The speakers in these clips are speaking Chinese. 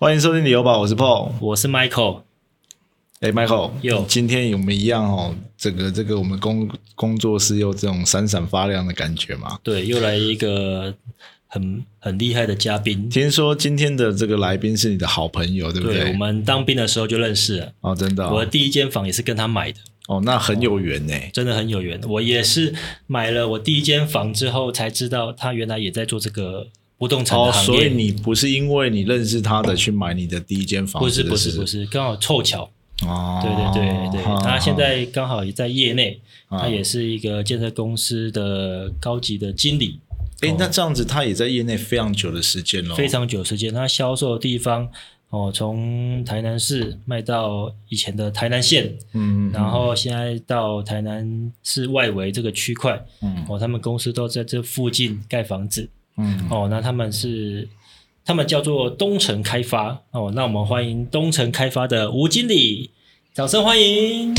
欢迎收听旅游吧，我是 Paul，我是 Michael。哎，Michael，有今天我们一样哦，整个这个我们工工作室又这种闪闪发亮的感觉嘛？对，又来一个很很厉害的嘉宾。听说今天的这个来宾是你的好朋友，对不对？我们当兵的时候就认识了。哦，真的。我的第一间房也是跟他买的。哦，那很有缘呢，真的很有缘。我也是买了我第一间房之后才知道，他原来也在做这个不动产的行业。所以你不是因为你认识他的去买你的第一间房？不是，不是，不是，刚好凑巧。哦，对对对对，他现在刚好也在业内，他也是一个建设公司的高级的经理。哎，那这样子他也在业内非常久的时间了，非常久时间。他销售的地方哦，从台南市卖到以前的台南县，嗯，然后现在到台南市外围这个区块，嗯，哦，他们公司都在这附近盖房子，嗯，哦，那他们是。他们叫做东城开发哦，那我们欢迎东城开发的吴经理，掌声欢迎！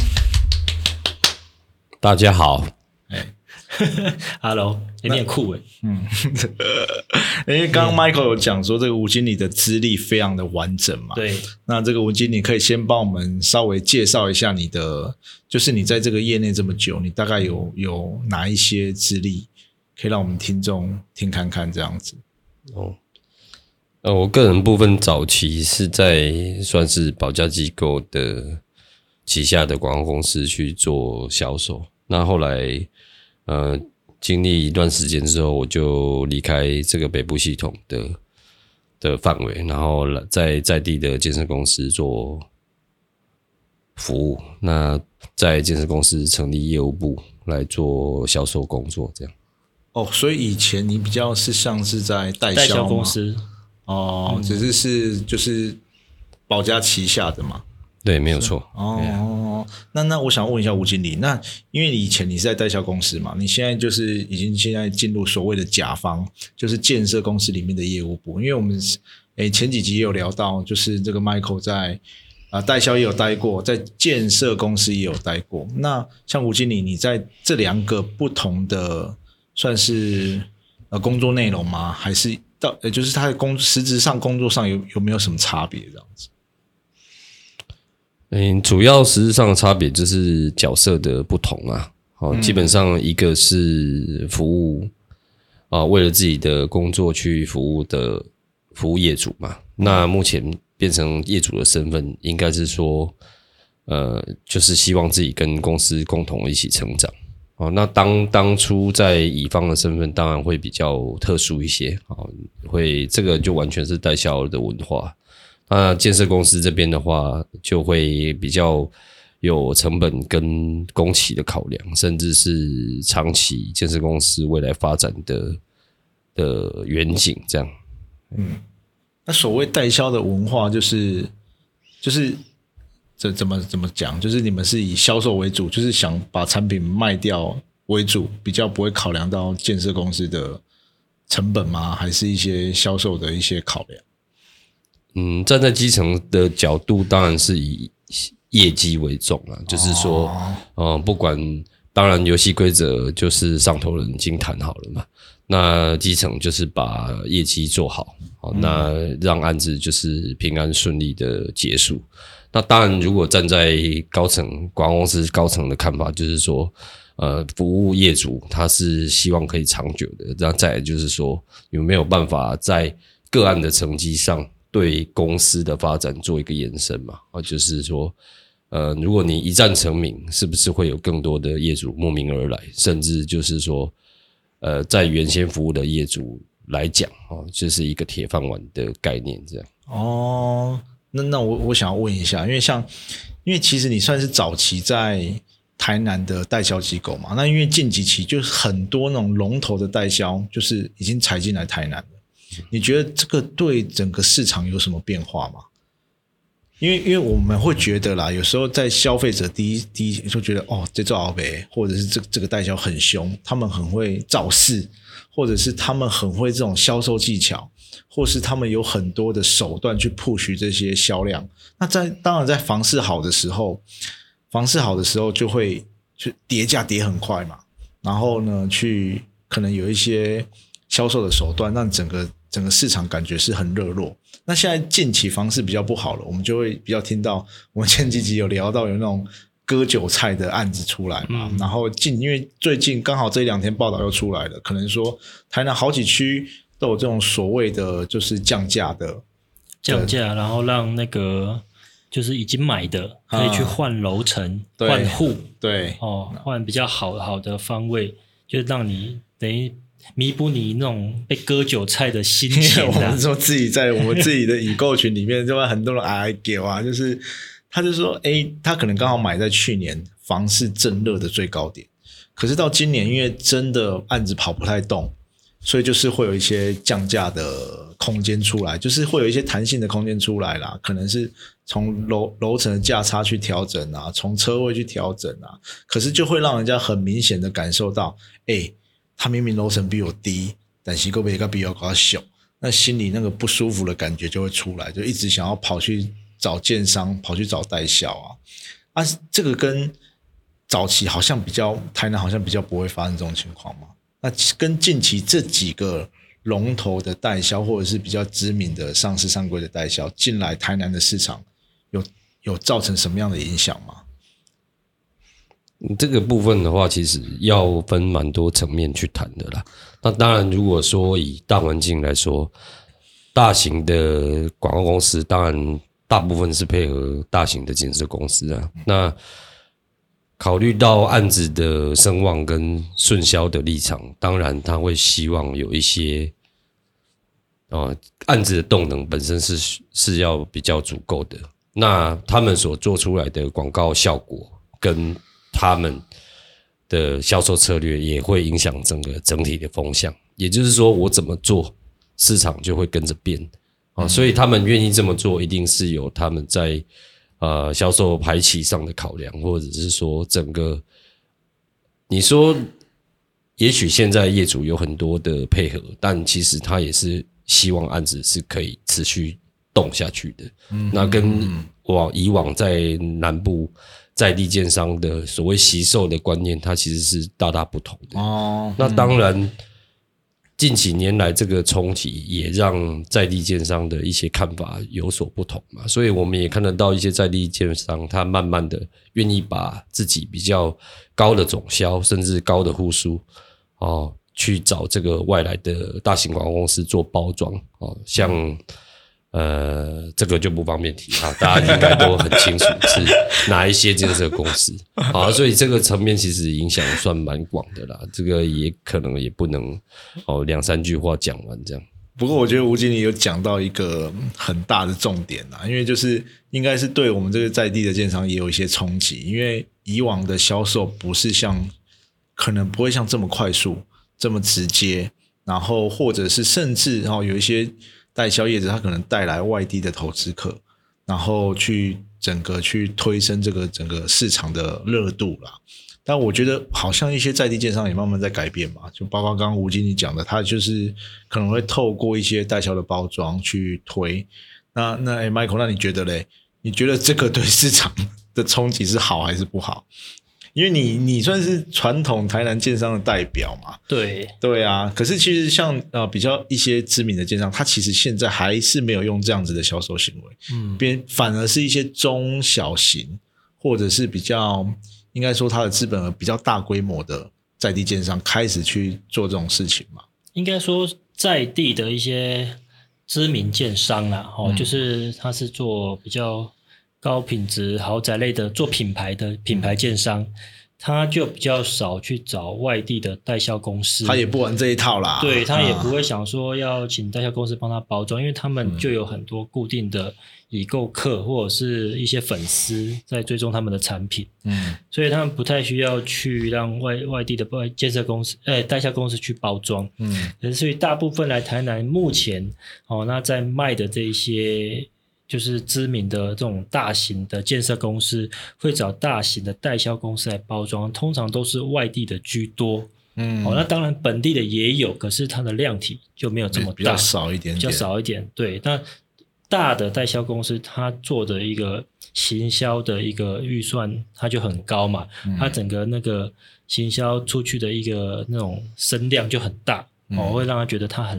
大家好，哎，Hello，有点酷哎，嗯，因为刚刚 Michael 有讲说这个吴经理的资历非常的完整嘛，对，那这个吴经理可以先帮我们稍微介绍一下你的，就是你在这个业内这么久，你大概有有哪一些资历，可以让我们听众听看看这样子哦。呃，我个人部分早期是在算是保价机构的旗下的广告公司去做销售，那后来呃经历一段时间之后，我就离开这个北部系统的的范围，然后在在地的健身公司做服务。那在健身公司成立业务部来做销售工作，这样。哦，所以以前你比较是像是在代销公司。哦，只是是就是保家旗下的嘛？对，没有错。哦，那那我想问一下吴经理，那因为你以前你是在代销公司嘛，你现在就是已经现在进入所谓的甲方，就是建设公司里面的业务部。因为我们诶前几集也有聊到，就是这个 Michael 在啊代销也有待过，在建设公司也有待过。那像吴经理，你在这两个不同的算是呃工作内容吗？还是？到，呃就是他的工实质上工作上有有没有什么差别？这样子，嗯，主要实质上的差别就是角色的不同啊。好，基本上一个是服务啊，为了自己的工作去服务的服务业主嘛。那目前变成业主的身份，应该是说，呃，就是希望自己跟公司共同一起成长。哦，那当当初在乙方的身份当然会比较特殊一些，哦，会这个就完全是代销的文化。那建设公司这边的话，就会比较有成本跟工期的考量，甚至是长期建设公司未来发展的的远景这样。嗯，那所谓代销的文化，就是就是。这怎么怎么讲？就是你们是以销售为主，就是想把产品卖掉为主，比较不会考量到建设公司的成本吗？还是一些销售的一些考量？嗯，站在基层的角度，当然是以业绩为重啊。就是说，嗯，不管当然游戏规则就是上头人已经谈好了嘛，那基层就是把业绩做好，好，那让案子就是平安顺利的结束。那当然，如果站在高层广告公司高层的看法，就是说，呃，服务业主他是希望可以长久的。那再来就是说，有没有办法在个案的成绩上对公司的发展做一个延伸嘛？啊，就是说，呃，如果你一战成名，是不是会有更多的业主慕名而来？甚至就是说，呃，在原先服务的业主来讲，哦，就是一个铁饭碗的概念，这样。哦。那那我我想要问一下，因为像，因为其实你算是早期在台南的代销机构嘛，那因为近几期就是很多那种龙头的代销，就是已经踩进来台南。你觉得这个对整个市场有什么变化吗？因为因为我们会觉得啦，有时候在消费者第一第一就觉得哦，这做奥北或者是这这个代销很凶，他们很会造势，或者是他们很会这种销售技巧。或是他们有很多的手段去 push 这些销量，那在当然在房市好的时候，房市好的时候就会去叠价叠很快嘛，然后呢，去可能有一些销售的手段，让整个整个市场感觉是很热络。那现在近期房市比较不好了，我们就会比较听到我们前几集有聊到有那种割韭菜的案子出来嘛。然后近因为最近刚好这两天报道又出来了，可能说台南好几区都有这种所谓的就是降价的降价，然后让那个就是已经买的可以去换楼层、换户，对哦，换比较好好的方位，就让你等于。弥补你那种被割韭菜的心 情。我们说自己在我们自己的已购群里面，就会很多人哎给啊，就是他就说，哎，他可能刚好买在去年房市正热的最高点，可是到今年，因为真的案子跑不太动，所以就是会有一些降价的空间出来，就是会有一些弹性的空间出来啦，可能是从楼楼层的价差去调整啊，从车位去调整啊，可是就会让人家很明显的感受到，哎。他明明楼层比我低，但是个别个比我高小，那心里那个不舒服的感觉就会出来，就一直想要跑去找建商，跑去找代销啊。啊，这个跟早期好像比较，台南好像比较不会发生这种情况嘛。那跟近期这几个龙头的代销，或者是比较知名的上市上柜的代销进来台南的市场，有有造成什么样的影响吗？这个部分的话，其实要分蛮多层面去谈的啦。那当然，如果说以大环境来说，大型的广告公司，当然大部分是配合大型的建设公司啊。那考虑到案子的声望跟顺销的立场，当然他会希望有一些，啊，案子的动能本身是是要比较足够的。那他们所做出来的广告效果跟他们的销售策略也会影响整个整体的风向，也就是说，我怎么做，市场就会跟着变啊。所以他们愿意这么做，一定是有他们在呃销售排期上的考量，或者是说整个你说，也许现在业主有很多的配合，但其实他也是希望案子是可以持续动下去的。那跟往以往在南部。在地建商的所谓习售的观念，它其实是大大不同的哦。那当然，近几年来这个冲击也让在地建商的一些看法有所不同嘛。所以我们也看得到一些在地建商，他慢慢的愿意把自己比较高的总销，甚至高的户数哦，去找这个外来的大型广告公司做包装哦，像。呃，这个就不方便提啊，大家应该都很清楚是哪一些建设公司 好，所以这个层面其实影响算蛮广的啦。这个也可能也不能哦两三句话讲完这样。不过我觉得吴经理有讲到一个很大的重点啊，因为就是应该是对我们这个在地的建商也有一些冲击，因为以往的销售不是像可能不会像这么快速、这么直接，然后或者是甚至然后有一些。代销业者，他可能带来外地的投资客，然后去整个去推升这个整个市场的热度啦。但我觉得好像一些在地建商也慢慢在改变嘛，就包括刚刚吴经理讲的，他就是可能会透过一些代销的包装去推。那那，Michael，那你觉得嘞？你觉得这个对市场的冲击是好还是不好？因为你你算是传统台南建商的代表嘛，对对啊。可是其实像呃比较一些知名的建商，他其实现在还是没有用这样子的销售行为，嗯，边反而是一些中小型或者是比较应该说它的资本额比较大规模的在地建商开始去做这种事情嘛。应该说在地的一些知名建商啦，哦，就是他是做比较。高品质豪宅类的做品牌的品牌建商，他就比较少去找外地的代销公司，他也不玩这一套啦。对他也不会想说要请代销公司帮他包装，因为他们就有很多固定的已购客或者是一些粉丝在追踪他们的产品，嗯，所以他们不太需要去让外外地的外建设公司、哎代销公司去包装，嗯，所以大部分来台南目前哦，那在卖的这一些。就是知名的这种大型的建设公司会找大型的代销公司来包装，通常都是外地的居多。嗯，哦，那当然本地的也有，可是它的量体就没有这么大，比较少一点，比较少一点。对，那大的代销公司它做的一个行销的一个预算，它就很高嘛，它整个那个行销出去的一个那种声量就很大，哦，会让他觉得他很。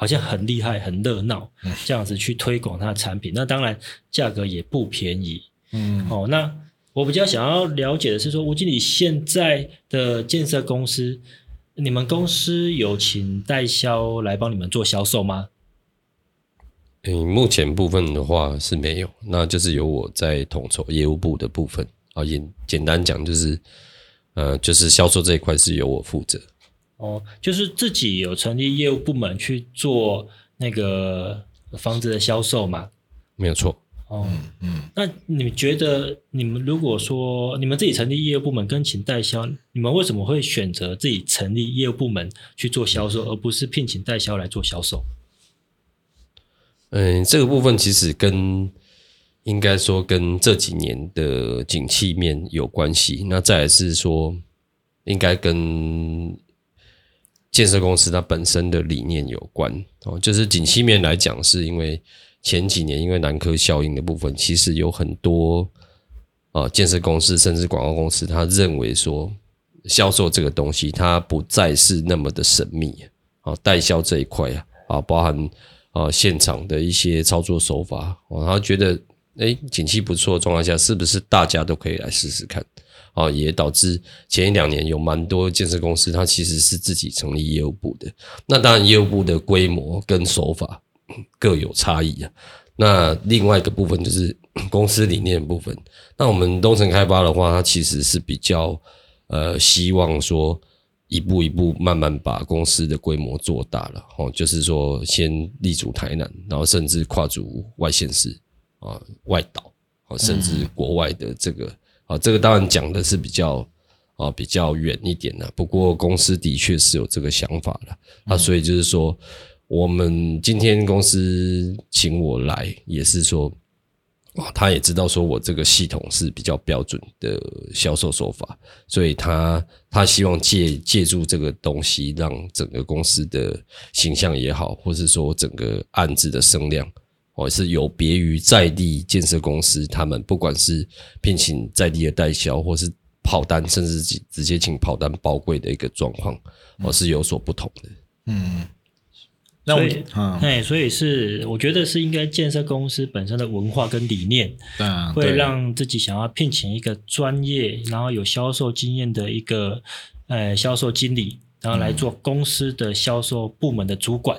好像很厉害、很热闹，这样子去推广它的产品。那当然价格也不便宜。嗯，哦，那我比较想要了解的是说，吴经理现在的建设公司，你们公司有请代销来帮你们做销售吗？嗯，目前部分的话是没有，那就是由我在统筹业务部的部分啊。简简单讲就是，呃，就是销售这一块是由我负责。哦，就是自己有成立业务部门去做那个房子的销售嘛？没有错。哦，嗯，那你们觉得，你们如果说你们自己成立业务部门跟请代销，你们为什么会选择自己成立业务部门去做销售，而不是聘请代销来做销售？嗯，这个部分其实跟应该说跟这几年的景气面有关系。那再来是说，应该跟。建设公司它本身的理念有关哦，就是景气面来讲，是因为前几年因为南科效应的部分，其实有很多啊建设公司甚至广告公司，他认为说销售这个东西它不再是那么的神秘啊，代销这一块啊啊，包含啊现场的一些操作手法，然后觉得哎景气不错的状况下，是不是大家都可以来试试看？啊，也导致前一两年有蛮多建设公司，它其实是自己成立业务部的。那当然，业务部的规模跟手法各有差异啊。那另外一个部分就是 公司理念部分。那我们东城开发的话，它其实是比较呃希望说一步一步慢慢把公司的规模做大了。哦，就是说先立足台南，然后甚至跨足外县市啊、外岛哦，甚至国外的这个。啊，这个当然讲的是比较啊比较远一点的，不过公司的确是有这个想法的啊，所以就是说，我们今天公司请我来，也是说，啊，他也知道说我这个系统是比较标准的销售手法，所以他他希望借借助这个东西，让整个公司的形象也好，或是说整个案子的声量。哦，是有别于在地建设公司，他们不管是聘请在地的代销，或是跑单，甚至直直接请跑单包柜的一个状况，哦，是有所不同的。嗯，那我，哎，所以是我觉得是应该建设公司本身的文化跟理念，会让自己想要聘请一个专业，然后有销售经验的一个呃销售经理，然后来做公司的销售部门的主管。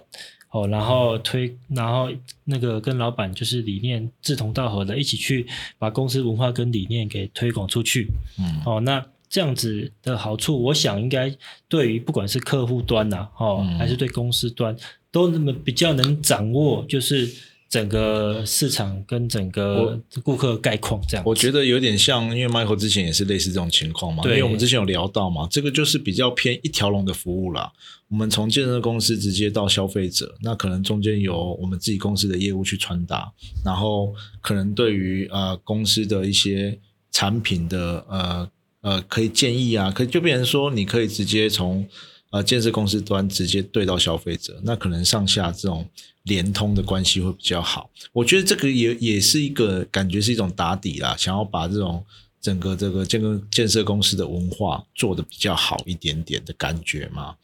哦，然后推，然后那个跟老板就是理念志同道合的，一起去把公司文化跟理念给推广出去。嗯，哦，那这样子的好处，我想应该对于不管是客户端呐，哦，还是对公司端，都那么比较能掌握，就是。整个市场跟整个顾客概况这样，我觉得有点像，因为 Michael 之前也是类似这种情况嘛。因为我们之前有聊到嘛，这个就是比较偏一条龙的服务啦。我们从建设公司直接到消费者，那可能中间有我们自己公司的业务去传达，然后可能对于呃公司的一些产品的呃呃可以建议啊，可就变成说你可以直接从。呃，建设公司端直接对到消费者，那可能上下这种联通的关系会比较好。我觉得这个也也是一个感觉是一种打底啦，想要把这种整个这个建个建设公司的文化做的比较好一点点的感觉嘛。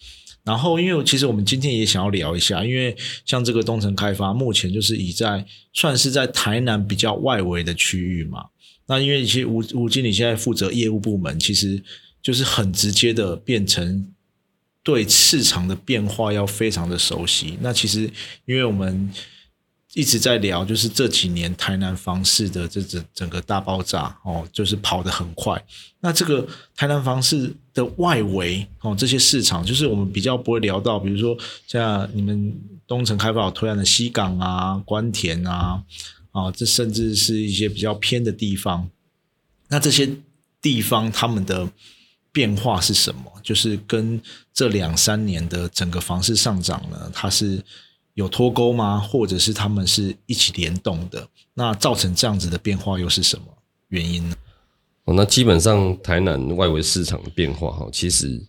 然后，因为其实我们今天也想要聊一下，因为像这个东城开发目前就是已在算是在台南比较外围的区域嘛。那因为其实吴吴经理现在负责业务部门，其实就是很直接的变成。对市场的变化要非常的熟悉。那其实，因为我们一直在聊，就是这几年台南房市的这整整个大爆炸哦，就是跑得很快。那这个台南房市的外围哦，这些市场，就是我们比较不会聊到，比如说像你们东城开发推案的西港啊、关田啊，啊，这甚至是一些比较偏的地方。那这些地方他们的。变化是什么？就是跟这两三年的整个房市上涨呢，它是有脱钩吗？或者是他们是一起联动的？那造成这样子的变化又是什么原因呢？哦，那基本上台南外围市场的变化哈，其实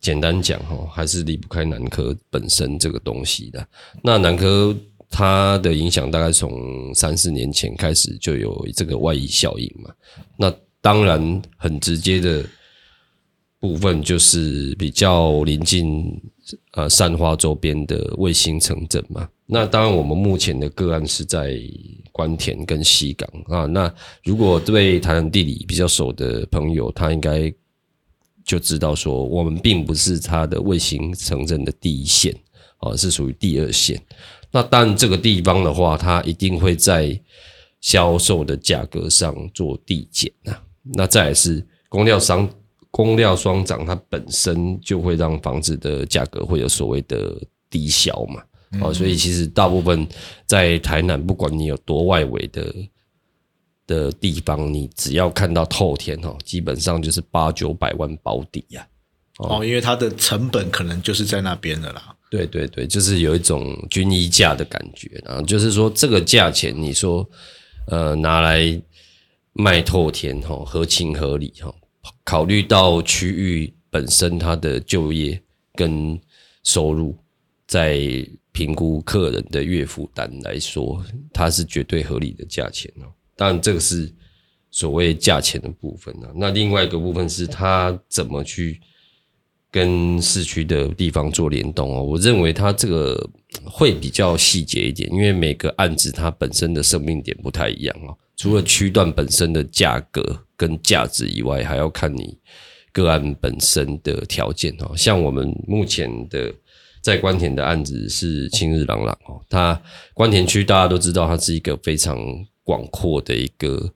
简单讲哈，还是离不开南科本身这个东西的。那南科它的影响大概从三四年前开始就有这个外溢效应嘛。那当然很直接的。部分就是比较临近呃善花周边的卫星城镇嘛。那当然，我们目前的个案是在关田跟西港啊。那如果对台南地理比较熟的朋友，他应该就知道说，我们并不是它的卫星城镇的第一线啊，是属于第二线。那但这个地方的话，它一定会在销售的价格上做递减啊。那再来是工料商工料双涨，它本身就会让房子的价格会有所谓的低销嘛。哦，所以其实大部分在台南，不管你有多外围的的地方，你只要看到透天哦，基本上就是八九百万保底呀。哦，因为它的成本可能就是在那边的啦。对对对，就是有一种均一价的感觉，然后就是说这个价钱，你说呃拿来卖透天哈，合情合理哈。考虑到区域本身它的就业跟收入，在评估客人的月负担来说，它是绝对合理的价钱哦。但，这个是所谓价钱的部分啊。那另外一个部分是它怎么去跟市区的地方做联动哦。我认为它这个会比较细节一点，因为每个案子它本身的生命点不太一样哦。除了区段本身的价格跟价值以外，还要看你个案本身的条件哦。像我们目前的。在关田的案子是青日朗朗哦，它关田区大家都知道，它是一个非常广阔的一个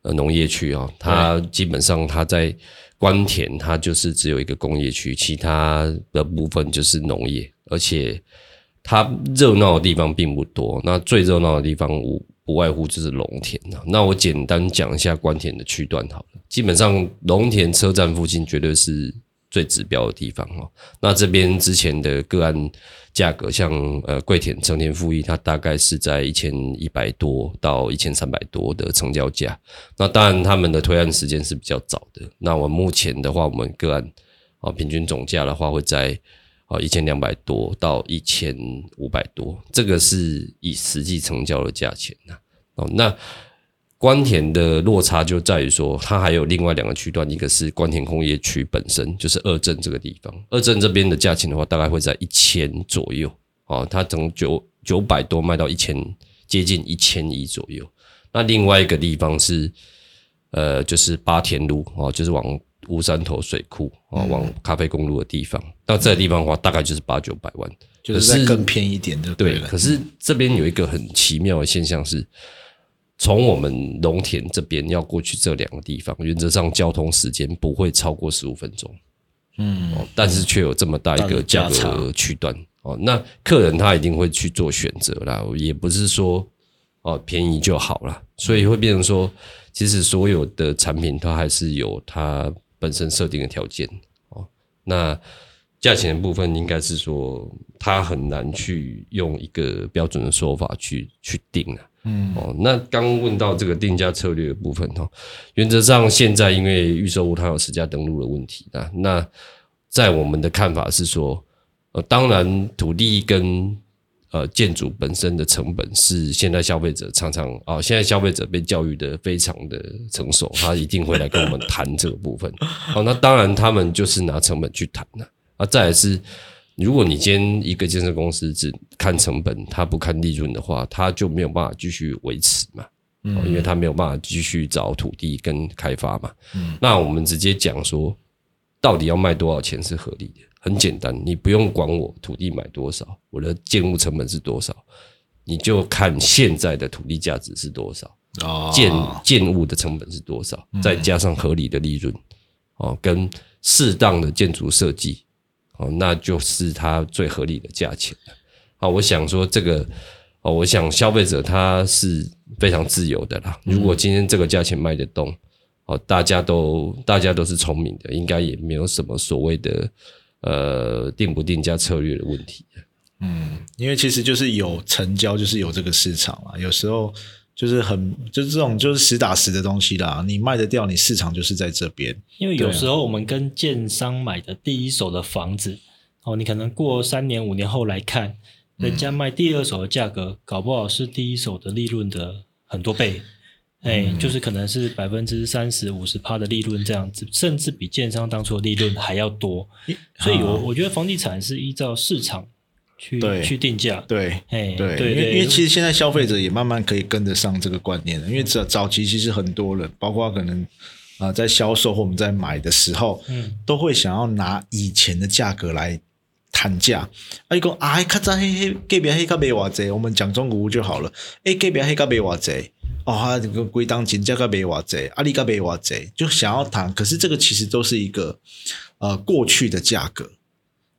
呃农业区哦，它基本上它在关田，它就是只有一个工业区，其他的部分就是农业，而且它热闹的地方并不多，那最热闹的地方我不外乎就是龙田啊。那我简单讲一下关田的区段好了，基本上龙田车站附近绝对是。最指标的地方哦，那这边之前的个案价格，像呃桂田成田富益，它大概是在一千一百多到一千三百多的成交价。那当然他们的推案时间是比较早的。那我目前的话，我们个案啊平均总价的话会在啊一千两百多到一千五百多，这个是以实际成交的价钱呐。哦，那。关田的落差就在于说，它还有另外两个区段，一个是关田工业区本身，就是二镇这个地方。二镇这边的价钱的话，大概会在一千左右哦，它从九九百多卖到一千，接近一千一左右。那另外一个地方是，呃，就是八田路哦，就是往乌山头水库哦，往咖啡公路的地方。到这个地方的话，大概就是八九百万，就是更偏一点的。对，可是这边有一个很奇妙的现象是。从我们龙田这边要过去这两个地方，原则上交通时间不会超过十五分钟，嗯，但是却有这么大一个价格区段哦。那客人他一定会去做选择啦，也不是说哦便宜就好了，所以会变成说，其实所有的产品它还是有它本身设定的条件哦。那价钱的部分应该是说，它很难去用一个标准的说法去去定啊。嗯哦，那刚问到这个定价策略的部分哦，原则上现在因为预售屋它有实价登录的问题啊，那在我们的看法是说，呃，当然土地跟呃建筑本身的成本是现在消费者常常啊，现在消费者被教育的非常的成熟，他一定会来跟我们谈这个部分。好，那当然他们就是拿成本去谈了，啊，再来是。如果你今天一个建设公司只看成本，他不看利润的话，他就没有办法继续维持嘛，嗯，因为他没有办法继续找土地跟开发嘛，嗯，那我们直接讲说，到底要卖多少钱是合理的？很简单，你不用管我土地买多少，我的建物成本是多少，你就看现在的土地价值是多少，哦，建建物的成本是多少，再加上合理的利润，哦，跟适当的建筑设计。哦，那就是它最合理的价钱好，我想说这个哦，我想消费者他是非常自由的啦。如果今天这个价钱卖得动，哦，大家都大家都是聪明的，应该也没有什么所谓的呃定不定价策略的问题。嗯，因为其实就是有成交，就是有这个市场嘛。有时候。就是很就是这种就是实打实的东西啦，你卖得掉，你市场就是在这边。因为有时候我们跟建商买的第一手的房子，哦，你可能过三年五年后来看，人家卖第二手的价格，搞不好是第一手的利润的很多倍。哎，就是可能是百分之三十五十趴的利润这样子，甚至比建商当初的利润还要多。所以，我我觉得房地产是依照市场去去定价。对，哎，对，因为因为其实现在消费者也慢慢可以跟得上这个观念了。因为早早期其实很多人，包括可能啊在销售或我们在买的时候，嗯，都会想要拿以前的价格来。谈价，啊，伊讲啊，较早迄迄隔壁迄个卖偌济，我们讲中古屋就好了。诶，隔壁迄个卖偌济，哦，这个归档金价个卖偌济，啊，你个卖偌济，就想要谈，可是这个其实都是一个呃过去的价格，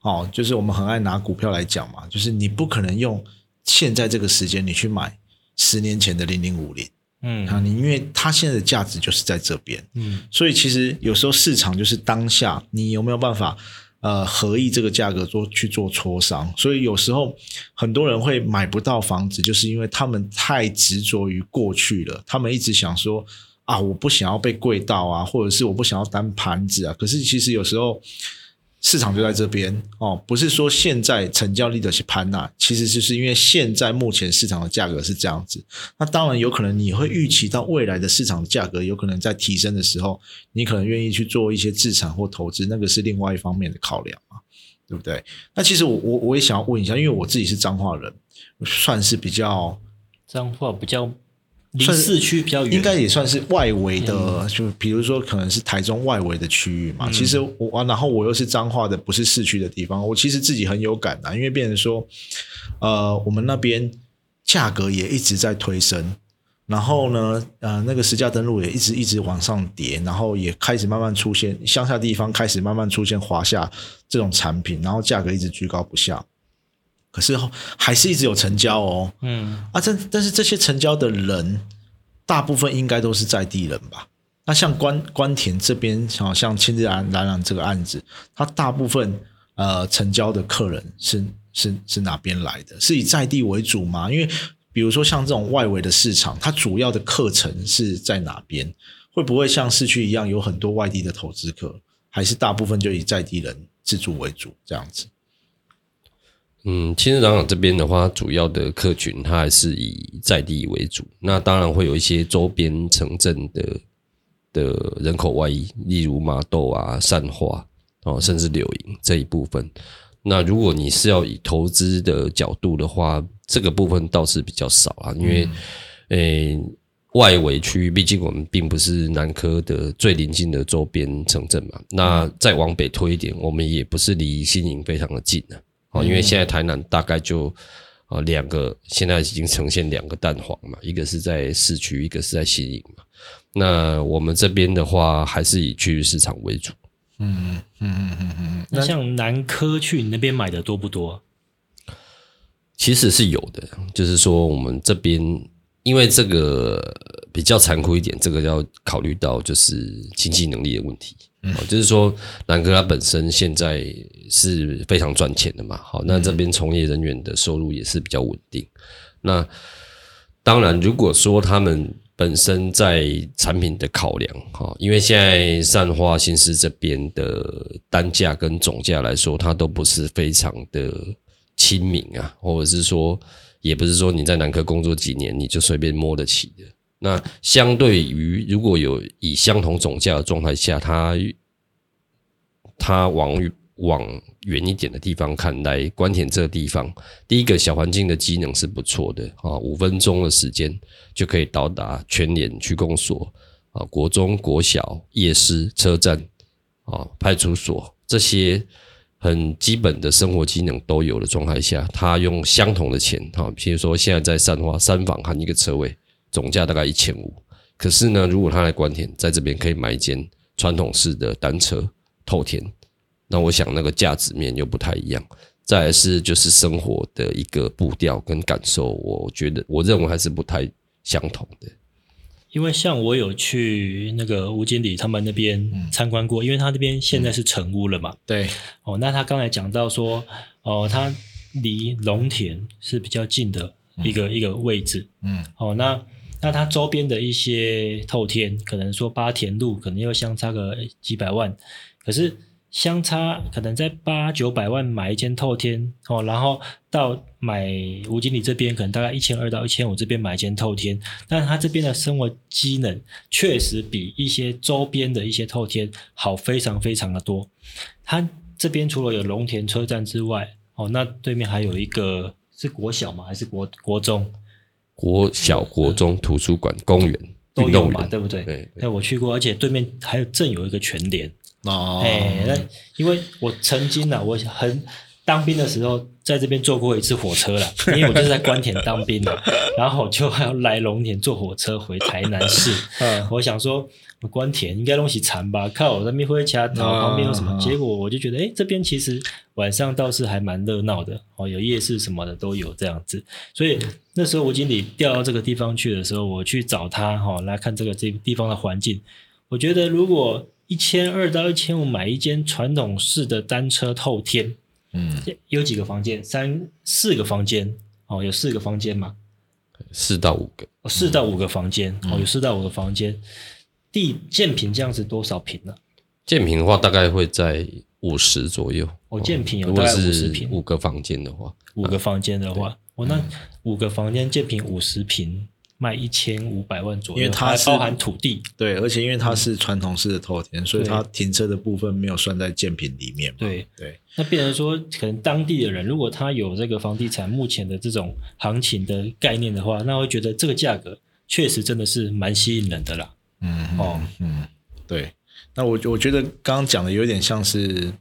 哦，就是我们很爱拿股票来讲嘛，就是你不可能用现在这个时间你去买十年前的零零五零，嗯，啊，你因为它现在的价值就是在这边，嗯，所以其实有时候市场就是当下你有没有办法。呃，合意这个价格做去做磋商，所以有时候很多人会买不到房子，就是因为他们太执着于过去了。他们一直想说啊，我不想要被贵到啊，或者是我不想要当盘子啊。可是其实有时候。市场就在这边哦，不是说现在成交力的是潘娜，其实就是因为现在目前市场的价格是这样子。那当然有可能你会预期到未来的市场价格有可能在提升的时候，你可能愿意去做一些自产或投资，那个是另外一方面的考量嘛，对不对？那其实我我我也想要问一下，因为我自己是彰化人，算是比较彰化比较。离市区比较远，应该也算是外围的，就比如说可能是台中外围的区域嘛。其实我，然后我又是彰化的，不是市区的地方，我其实自己很有感的，因为变成说，呃，我们那边价格也一直在推升，然后呢，呃，那个实价登录也一直一直往上叠，然后也开始慢慢出现乡下地方开始慢慢出现华夏这种产品，然后价格一直居高不下。可是还是一直有成交哦，嗯啊，这但是这些成交的人，大部分应该都是在地人吧？那像关关田这边，好像亲自来来揽这个案子，他大部分呃成交的客人是是是哪边来的？是以在地为主吗？因为比如说像这种外围的市场，它主要的课程是在哪边？会不会像市区一样有很多外地的投资客？还是大部分就以在地人自住为主这样子？嗯，青日港这边的话，主要的客群它还是以在地为主。那当然会有一些周边城镇的的人口外移，例如麻豆啊、善化哦，甚至柳营这一部分。那如果你是要以投资的角度的话，这个部分倒是比较少啊，因为诶外围区域，毕竟我们并不是南科的最临近的周边城镇嘛。那再往北推一点，我们也不是离新营非常的近啊。哦，因为现在台南大概就啊两个，现在已经呈现两个蛋黄嘛，一个是在市区，一个是在新营嘛。那我们这边的话，还是以区域市场为主。嗯嗯嗯嗯嗯。那像南科去你那边买的多不多？其实是有的，就是说我们这边因为这个比较残酷一点，这个要考虑到就是经济能力的问题。嗯，就是说南科它本身现在是非常赚钱的嘛，好，那这边从业人员的收入也是比较稳定。那当然，如果说他们本身在产品的考量，哈，因为现在善化新市这边的单价跟总价来说，它都不是非常的亲民啊，或者是说，也不是说你在南科工作几年你就随便摸得起的。那相对于如果有以相同总价的状态下，它它往往远一点的地方看来，关田这个地方，第一个小环境的机能是不错的啊，五分钟的时间就可以到达全联区公所啊，国中、国小、夜市、车站啊、派出所这些很基本的生活机能都有的状态下，他用相同的钱哈，譬如说现在在三花三房含一个车位。总价大概一千五，可是呢，如果他来关田，在这边可以买一间传统式的单车透天，那我想那个价值面又不太一样。再来是就是生活的一个步调跟感受，我觉得我认为还是不太相同的。因为像我有去那个吴经理他们那边参观过，因为他那边现在是成屋了嘛。对。哦，那他刚才讲到说，哦，他离农田是比较近的一个一个位置。嗯。哦，那。那它周边的一些透天，可能说八田路可能又相差个几百万，可是相差可能在八九百万买一间透天哦，然后到买吴经理这边可能大概一千二到一千五这边买一间透天，但他这边的生活机能确实比一些周边的一些透天好非常非常的多。他这边除了有龙田车站之外，哦，那对面还有一个是国小吗？还是国国中？国小、国中、图书馆、公园运动嘛，对不对？对那我去过，而且对面还有正有一个全联。哦，哎，那因为我曾经呢，我很当兵的时候，在这边坐过一次火车了，因为我就是在关田当兵的，然后就还要来龙田坐火车回台南市。嗯我想说，关田应该东西残吧？靠，我在密会卡岛旁边有什么？嗯结果我就觉得，哎，这边其实晚上倒是还蛮热闹的哦，有夜市什么的都有这样子。所以那时候吴经理调到这个地方去的时候，我去找他哈、哦、来看这个这地方的环境。我觉得如果一千二到一千五买一间传统式的单车透天，嗯，有几个房间？三四个房间哦，有四个房间嘛？四到五个，哦，四到五个房间哦，有四到五个房间。地建平这样子多少平呢、建平的话大概会在五十左右。哦建平有大概50是平五个房间的话，五个房间的话，我、那五个房间建平五十平，卖一千五百万左右，因为它是包含土地。对，而且因为它是传统式的透天，所以它停车的部分没有算在建品里面嘛。对对，那变成说，可能当地的人如果他有这个房地产目前的这种行情的概念的话，那会觉得这个价格确实真的是蛮吸引人的啦。嗯哦，嗯，对。那我我觉得刚刚讲的有点像是，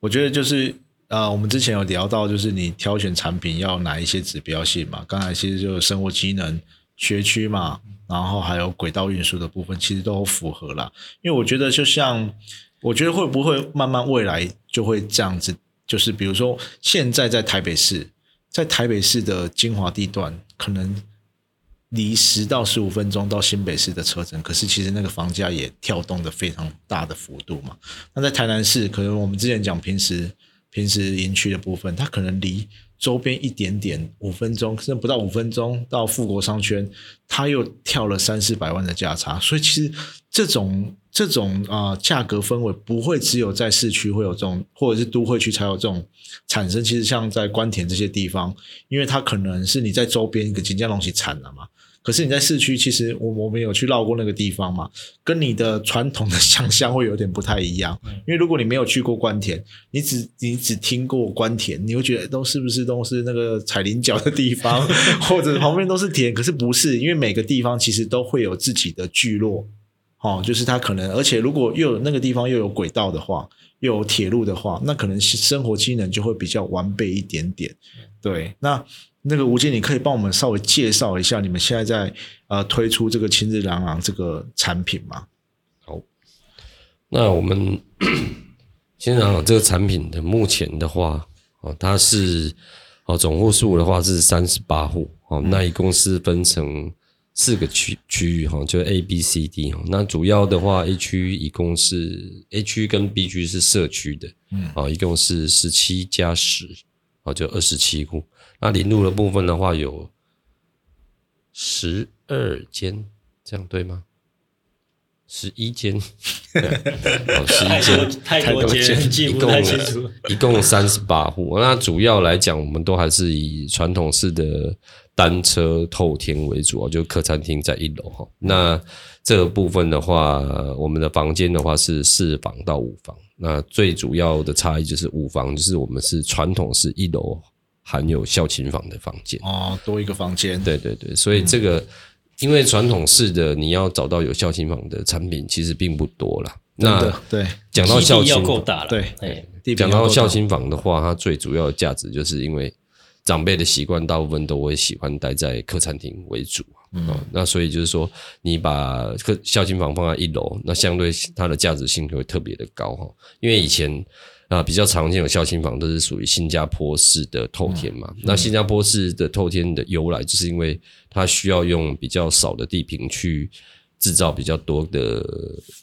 我觉得就是啊、呃我们之前有聊到，就是你挑选产品要哪一些指标性嘛？刚才其实就是生活机能、学区嘛，然后还有轨道运输的部分，其实都符合啦。因为我觉得，就像我觉得会不会慢慢未来就会这样子，就是比如说现在在台北市，在台北市的精华地段，可能离十到十五分钟到新北市的车程，可是其实那个房价也跳动的非常大的幅度嘛。那在台南市，可能我们之前讲平时平时营区的部分，它可能离周边一点点，五分钟甚至不到五分钟到富国商圈，他又跳了三四百万的价差，所以其实这种这种啊、价格氛围不会只有在市区会有这种，或者是都会区才有这种产生。其实像在关田这些地方，因为它可能是你在周边一个锦江东西产了嘛。可是你在市区，其实我我们有去绕过那个地方嘛，跟你的传统的想象会有点不太一样。因为如果你没有去过关田，你只你只听过关田，你会觉得都是不是都是那个踩菱角的地方，或者旁边都是田？可是不是，因为每个地方其实都会有自己的聚落，哦，就是它可能，而且如果又有那个地方又有轨道的话，又有铁路的话，那可能生活机能就会比较完备一点点。对，那那个吴经理可以帮我们稍微介绍一下你们现在在呃推出这个亲日朗朗这个产品吗？好那我们 先讲这个产品的目前的话，哦，它是哦总户数的话是三十八户哦，那一共是分成四个区区域哈，就是 A、B、C、D 哈。那主要的话，A 区一共是 A 区跟 B 区是社区的，嗯，哦，一共是十七加十，哦，就二十七户。那临路的部分的话有十二间，这样对吗？十一间，哦，十太一间多，太多间，一共。一共三十八户。那主要来讲，我们都还是以传统式的单车透天为主啊，就客餐厅在一楼哈。那这个部分的话，我们的房间的话是四房到五房。那最主要的差异就是五房，就是我们是传统式一楼含有孝亲房的房间。哦，多一个房间，对对对，所以这个、因为传统式的你要找到有孝亲房的产品，其实并不多啦。那对讲到孝亲房，够大了，对讲到孝亲房的话，它最主要的价值就是因为长辈的习惯，大部分都会喜欢待在客餐厅为主。嗯、哦，那所以就是说，你把客孝亲房放在一楼，那相对它的价值性就会特别的高哈。因为以前啊、比较常见有孝亲房都是属于新加坡式的透天嘛。那新加坡式的透天的由来，就是因为它需要用比较少的地坪去制造比较多的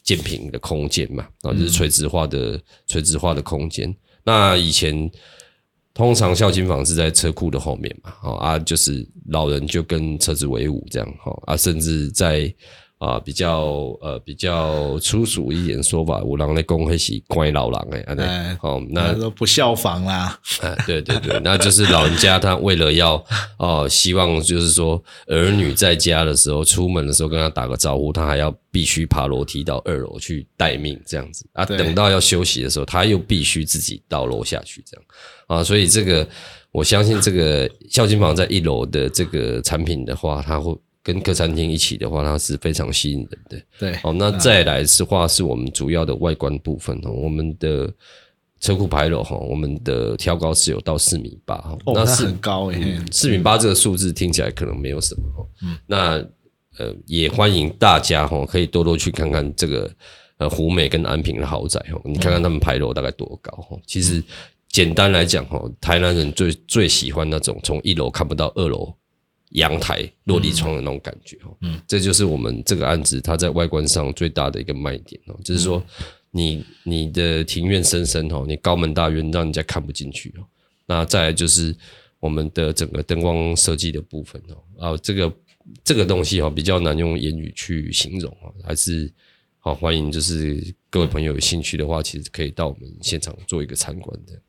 建平的空间嘛，然后就是垂直化的、垂直化的空间。那以前通常孝亲房是在车库的后面嘛，哦啊，就是老人就跟车子为伍这样，哈啊，甚至在啊，比较呃比较粗俗一点说法，有人咧讲迄是乖老人诶，对，好，那说不效仿啦，哎，对对对，那就是老人家他为了要哦，希望就是说儿女在家的时候，出门的时候跟他打个招呼，他还要必须爬楼梯到二楼去待命这样子。啊，等到要休息的时候，他又必须自己到楼下去这样。啊，所以这个我相信这个孝心房在一楼的这个产品的话，他会。跟客餐厅一起的话，它是非常吸引人的。对，好，那再来的话是我们主要的外观部分哦。我们的车库牌楼哈，我们的挑高是有到四米八哈，那是很高诶。四米八这个数字听起来可能没有什么哈。嗯，那呃也欢迎大家哈，可以多多去看看这个呃湖美跟安平的豪宅哈，你看看他们牌楼大概多高哈。其实简单来讲哈，台南人最最喜欢那种从一楼看不到二楼。阳台落地窗的那种感觉哦，嗯，这就是我们这个案子它在外观上最大的一个卖点哦，就是说你你的庭院深深哦，你高门大院让人家看不进去哦，那再来就是我们的整个灯光设计的部分哦，啊，这个这个东西哦比较难用言语去形容哦，还是好欢迎就是各位朋友有兴趣的话，其实可以到我们现场做一个参观的。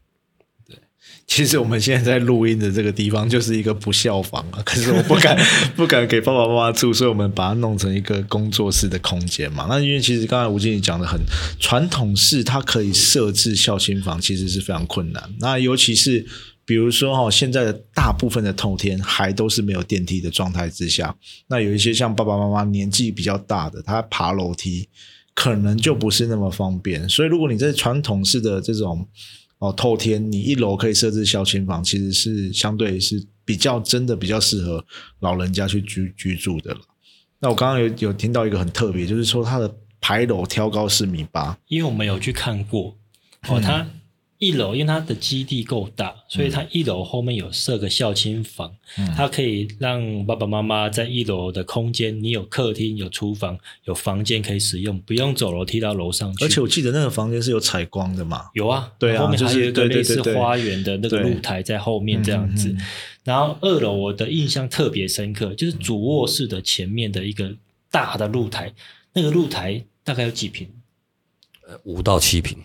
其实我们现在在录音的这个地方就是一个不孝房啊，可是我不敢 不敢给爸爸妈妈住，所以我们把它弄成一个工作室的空间嘛。那因为其实刚才吴经理讲的很传统式，它可以设置孝心房，其实是非常困难。那尤其是比如说哈，现在的大部分的透天还都是没有电梯的状态之下，那有一些像爸爸妈妈年纪比较大的，他爬楼梯可能就不是那么方便。所以如果你在传统式的这种哦，透天，你一楼可以设置小亲房，其实是相对是比较真的比较适合老人家去居居住的了。那我刚刚有有听到一个很特别，就是说它的牌楼挑高四米八，因为我们有去看过哦，它。一楼，因为它的基地够大，所以它一楼后面有设个孝亲房，它可以让爸爸妈妈在一楼的空间，你有客厅、有厨房、有房间可以使用，不用走楼梯到楼上去。而且我记得那个房间是有采光的嘛？有啊，对啊，后面还有一个类似花园的那个露台在后面这样子。然后二楼我的印象特别深刻，就是主卧室的前面的一个大的露台，那个露台大概有几平？呃，五到七平。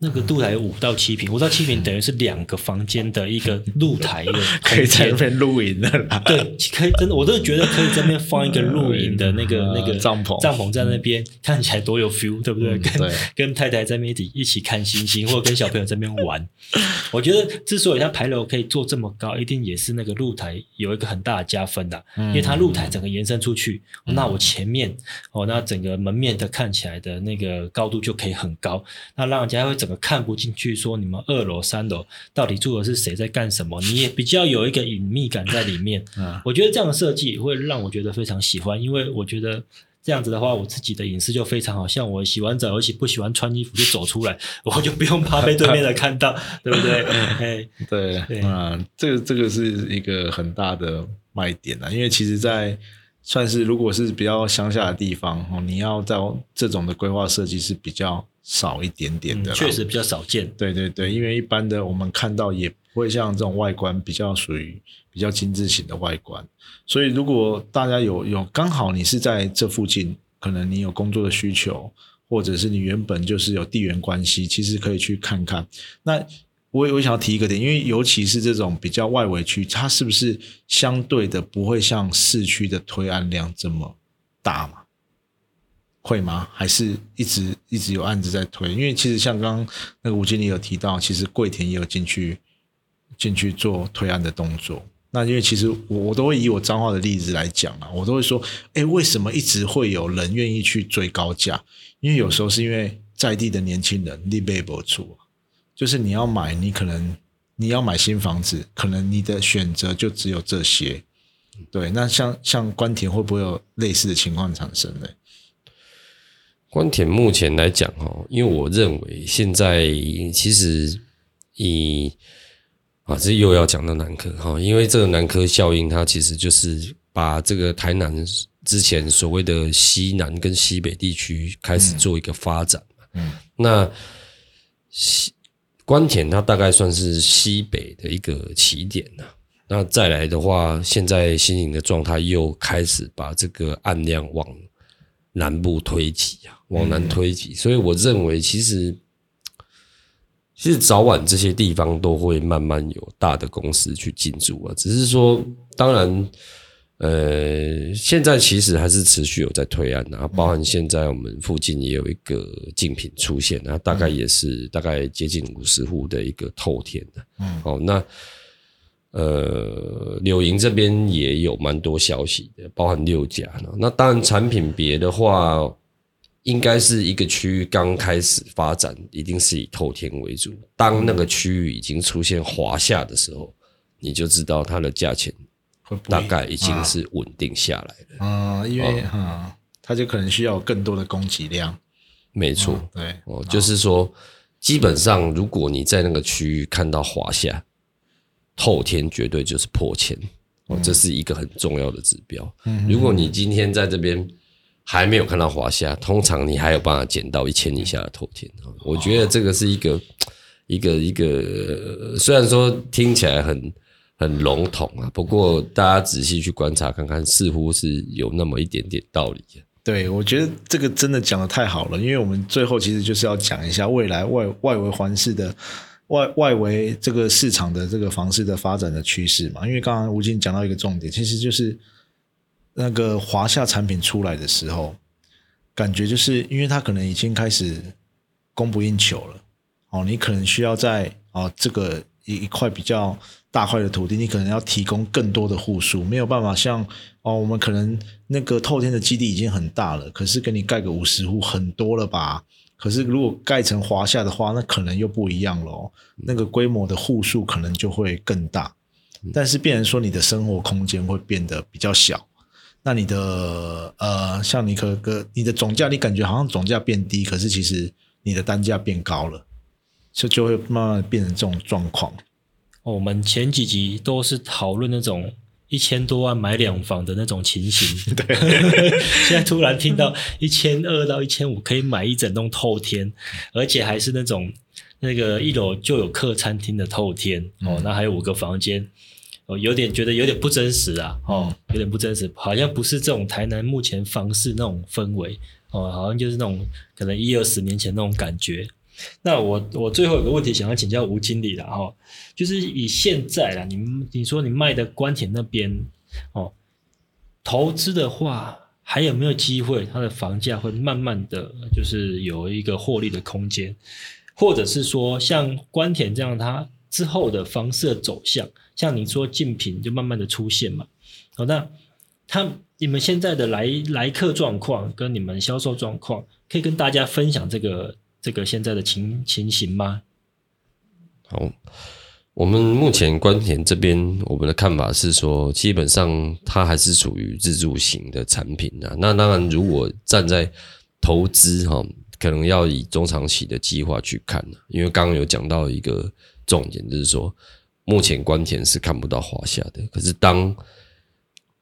那个露台有五到七平，五到七平等于是两个房间的一个露台，一个 可以在那边露营的啦。对，可以真的，我真的觉得可以在那边放一个露营的那个那个帐篷，帐篷在那边看起来多有 feel，对不对？跟跟太太在那边一起看星星，或者跟小朋友在那边玩。我觉得之所以它牌楼可以做这么高，一定也是那个露台有一个很大的加分的，因为它露台整个延伸出去，那我前面哦，那整个门面的看起来的那个高度就可以很高，那让人家会整。看不进去，说你们二楼、三楼到底住的是谁，在干什么？你也比较有一个隐秘感在里面。嗯，我觉得这样的设计会让我觉得非常喜欢，因为我觉得这样子的话，我自己的隐私就非常好。像我洗完澡，而且不喜欢穿衣服就走出来，我就不用怕被对面的看到，对不对？哎，对，嗯，这个这个是一个很大的卖点啊，因为其实，在算是如果是比较乡下的地方哦，你要在这种的规划设计是比较。少一点点的，确实比较少见。对对对，因为一般的我们看到也不会像这种外观比较属于比较精致型的外观。所以如果大家有有刚好你是在这附近，可能你有工作的需求，或者是你原本就是有地缘关系，其实可以去看看。那我我想要提一个点，因为尤其是这种比较外围区，它是不是相对的不会像市区的推案量这么大嘛？会吗？还是一直一直有案子在推？因为其实像刚刚那个吴经理有提到，其实桂田也有进去进去做推案的动作。那因为其实我我都会以我彰化的例子来讲啊，我都会说，哎，为什么一直会有人愿意去追高价？因为有时候是因为在地的年轻人力背不出，就是你要买，你可能你要买新房子，可能你的选择就只有这些。对，那像像关田会不会有类似的情况产生呢？关田目前来讲，哈，因为我认为现在其实以啊，这又要讲到南科哈，因为这个南科效应，它其实就是把这个台南之前所谓的西南跟西北地区开始做一个发展嗯，那西关田它大概算是西北的一个起点呐。那再来的话，现在新营的状态又开始把这个案量往。南部推挤啊，往南推挤，所以我认为其实其实早晚这些地方都会慢慢有大的公司去进驻啊，只是说当然。呃，现在其实还是持续有在推案啊，包含现在我们附近也有一个竞品出现啊，大概也是大概接近五十户的一个透天的，嗯，哦，那呃柳营这边也有蛮多消息的，包含六家呢。那当然产品别的话，应该是一个区域刚开始发展，一定是以透天为主。当那个区域已经出现华夏的时候，你就知道它的价钱。大概已经是稳定下来了。啊，因为哈，它就可能需要更多的供给量。没错，对，哦，就是说，基本上如果你在那个区域看到华夏后天，绝对就是破千哦，这是一个很重要的指标。如果你今天在这边还没有看到华夏，通常你还有办法捡到一千以下的透天。我觉得这个是一个一个一个，虽然说听起来很。很笼统啊，不过大家仔细去观察看看，似乎是有那么一点点道理。对，我觉得这个真的讲的太好了，因为我们最后其实就是要讲一下未来外外围环市的外外围这个市场的这个房市的发展的趋势嘛。因为刚刚吴京讲到一个重点，其实就是那个华夏产品出来的时候，感觉就是因为它可能已经开始供不应求了，哦，你可能需要在啊这个一一块比较。大块的土地，你可能要提供更多的户数，没有办法像哦，我们可能那个透天的基地已经很大了，可是给你盖个五十户很多了吧？可是如果盖成华夏的话，那可能又不一样了，那个规模的户数可能就会更大，但是变成说你的生活空间会变得比较小，那你的呃，像你可个你的总价，你感觉好像总价变低，可是其实你的单价变高了，就就会慢慢变成这种状况。我们前几集都是讨论那种一千多万买两房的那种情形，对。现在突然听到一千二到一千五可以买一整栋透天，而且还是那种那个一楼就有客餐厅的透天哦，那还有五个房间哦，有点觉得有点不真实啊，哦，有点不真实，好像不是这种台南目前房市那种氛围哦，好像就是那种可能一二十年前那种感觉。那我我最后有个问题想要请教吴经理了哈，就是以现在啦，你们你说你卖的关田那边哦，投资的话还有没有机会？它的房价会慢慢的就是有一个获利的空间，或者是说像关田这样，它之后的房市的走向，像你说竞品就慢慢的出现嘛？好，那他你们现在的来来客状况跟你们销售状况，可以跟大家分享这个。这个现在的情情形吗？好，我们目前关田这边，我们的看法是说，基本上它还是属于自助型的产品啊。那当然，如果站在投资哈，可能要以中长期的计划去看因为刚刚有讲到一个重点，就是说，目前关田是看不到华夏的，可是当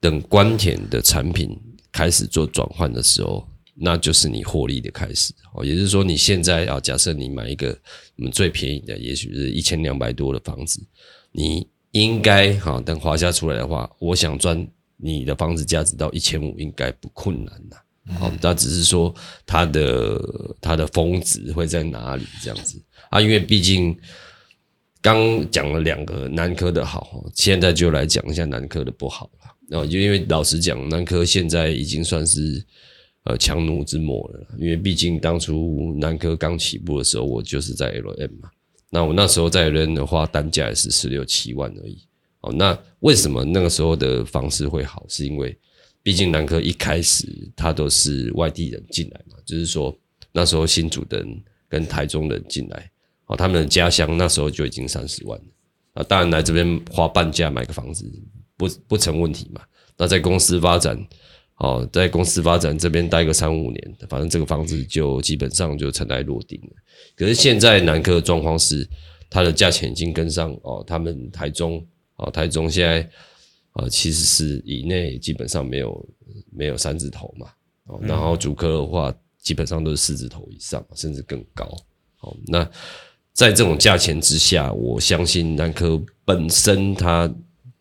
等关田的产品开始做转换的时候。那就是你获利的开始哦，也就是说，你现在啊假设你买一个我们最便宜的，也许是一千两百多的房子，你应该哈等华夏出来的话，我想赚你的房子价值到一千五，应该不困难呐。好，那只是说它的它的峰值会在哪里这样子啊？因为毕竟刚讲了两个南科的好，现在就来讲一下南科的不好了。就因为老实讲，南科现在已经算是。呃，强弩之末了，因为毕竟当初南科刚起步的时候，我就是在 L M 嘛。那我那时候在 L M 的话，单价也是十六七万而已。哦，那为什么那个时候的房子会好？是因为毕竟南科一开始他都是外地人进来嘛，就是说那时候新竹的人跟台中人进来，哦，他们的家乡那时候就已经三十万了。啊，当然来这边花半价买个房子不不成问题嘛。那在公司发展。哦，在公司发展这边待个三五年，反正这个房子就基本上就尘埃落定了。可是现在南科的状况是，它的价钱已经跟上哦，他们台中哦，台中现在呃其实是以内基本上没有没有三字头嘛，哦，然后主科的话基本上都是四字头以上，甚至更高。哦，那在这种价钱之下，我相信南科本身它。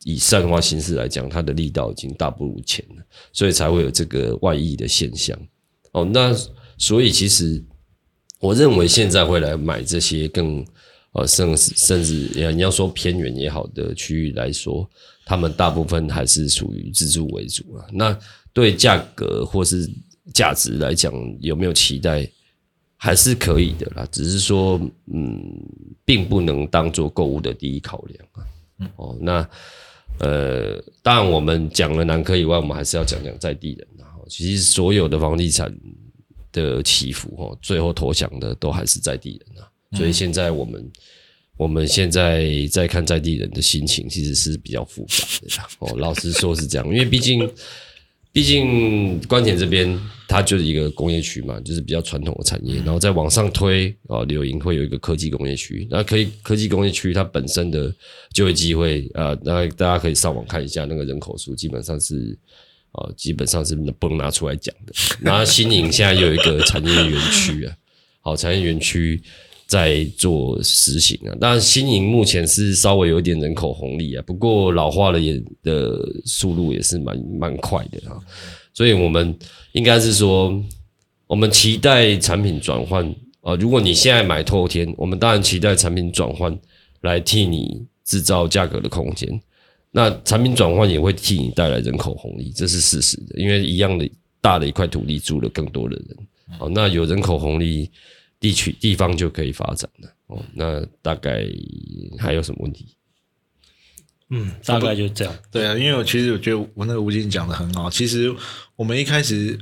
以善化形式来讲，它的力道已经大不如前了，所以才会有这个外溢的现象。哦，那所以其实我认为现在会来买这些更呃甚甚至你要说偏远也好的区域来说，他们大部分还是属于自住为主啊。那对价格或是价值来讲，有没有期待？还是可以的啦，只是说，嗯，并不能当做购物的第一考量啊。哦，那呃，当然我们讲了南科以外，我们还是要讲讲在地人啊。其实所有的房地产的起伏，哦，最后投降的都还是在地人啊。所以现在我们我们现在在看在地人的心情，其实是比较复杂的。哦，老实说是这样，因为毕竟。毕竟关田这边它就是一个工业区嘛，就是比较传统的产业，然后再往上推啊，柳营会有一个科技工业区，那可以科技工业区它本身的就业机会啊，那大家可以上网看一下那个人口数，基本上是啊，基本上是不能拿出来讲的。然后新营现在有一个产业园区啊，好产业园区。在做实行啊，当然新营目前是稍微有一点人口红利啊，不过老化的也的速度也是蛮蛮快的啊，所以我们应该是说，我们期待产品转换啊，如果你现在买透天，我们当然期待产品转换来替你制造价格的空间，那产品转换也会替你带来人口红利，这是事实的，因为一样的大的一块土地住了更多的人，哦，那有人口红利。地区地方就可以发展了哦，那大概还有什么问题？嗯，大概就这样。对啊，因为我其实我觉得我那个吴经讲的很好。其实我们一开始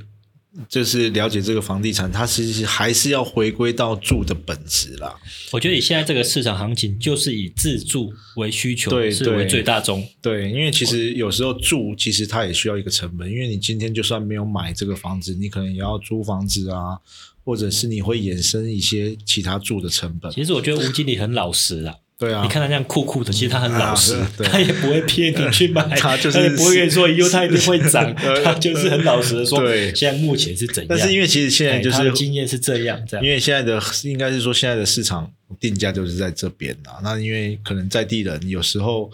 就是了解这个房地产，它其实还是要回归到住的本质啦。我觉得以现在这个市场行情，就是以自住为需求，对是为最大宗。对，因为其实有时候住，其实它也需要一个成本。因为你今天就算没有买这个房子，你可能也要租房子啊。或者是你会衍生一些其他住的成本。其实我觉得吴经理很老实啊。对啊，你看他这样酷酷的，其实他很老实，他也不会骗你去买，他就是也不会跟你说以后他一定会涨，他就是很老实的说，现在目前是怎样。但是因为其实现在就是经验是这样，这样。因为现在的应该是说现在的市场定价就是在这边啊。那因为可能在地人有时候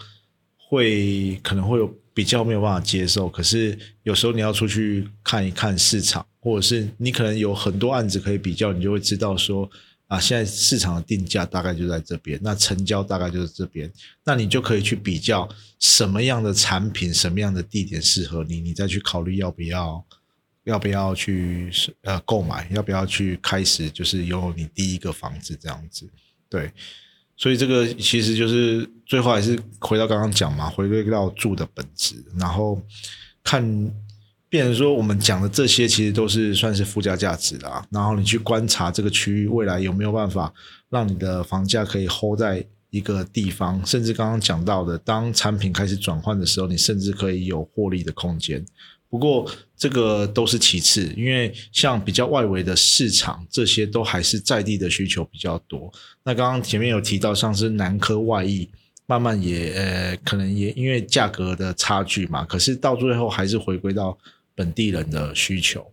会可能会有比较没有办法接受，可是有时候你要出去看一看市场。或者是你可能有很多案子可以比较，你就会知道说啊，现在市场的定价大概就在这边，那成交大概就是这边，那你就可以去比较什么样的产品、什么样的地点适合你，你再去考虑要不要要不要去呃购买，要不要去开始就是有你第一个房子这样子。对，所以这个其实就是最后还是回到刚刚讲嘛，回归到住的本质，然后看。变成说，我们讲的这些其实都是算是附加价值啦。然后你去观察这个区域未来有没有办法让你的房价可以 hold 在一个地方，甚至刚刚讲到的，当产品开始转换的时候，你甚至可以有获利的空间。不过这个都是其次，因为像比较外围的市场，这些都还是在地的需求比较多。那刚刚前面有提到，像是南科外溢，慢慢也呃，可能也因为价格的差距嘛，可是到最后还是回归到。本地人的需求，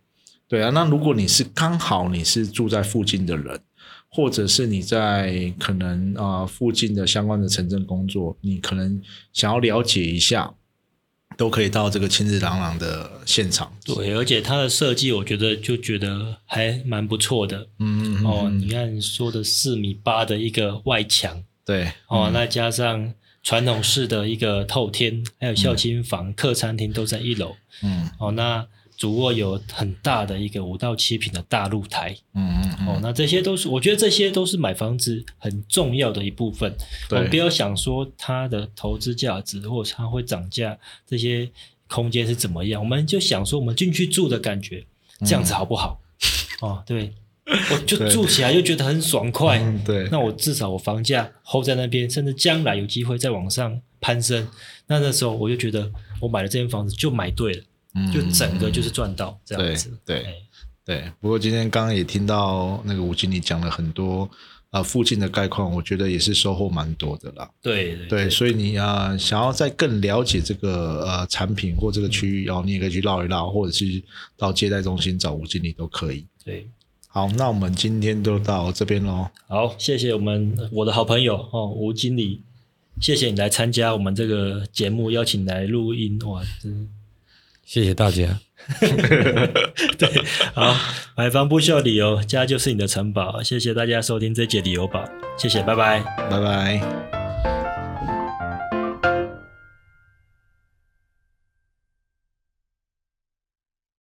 对啊，那如果你是刚好你是住在附近的人，或者是你在可能啊附近的相关的城镇工作，你可能想要了解一下，都可以到这个亲日朗朗的现场。对，而且它的设计，我觉得就觉得还蛮不错的。嗯哦，你看说的四米八的一个外墙，对哦，那加上。传统式的一个透天，还有孝亲房、客餐厅都在一楼。嗯，哦，那主卧有很大的一个五到七平的大露台。嗯嗯，哦，那这些都是，我觉得这些都是买房子很重要的一部分。对，不要想说它的投资价值或者它会涨价，这些空间是怎么样，我们就想说我们进去住的感觉，这样子好不好？哦，对。我就住起来就觉得很爽快，对。那我至少我房价 hold 在那边，甚至将来有机会再往上攀升，那那时候我就觉得我买了这间房子就买对了，就整个就是赚到这样子。对对。不过今天刚刚也听到那个吴经理讲了很多啊附近的概况，我觉得也是收获蛮多的啦。对对。所以你啊想要再更了解这个呃产品或这个区域，然后你也可以去绕一绕，或者是到接待中心找吴经理都可以。对。好，那我们今天就到这边喽。好，谢谢我们我的好朋友哦，吴经理，谢谢你来参加我们这个节目，邀请来录音哇，真谢谢大家。对，好，买房不需要理由，家就是你的城堡。谢谢大家收听这节理由宝，谢谢，拜拜，拜拜。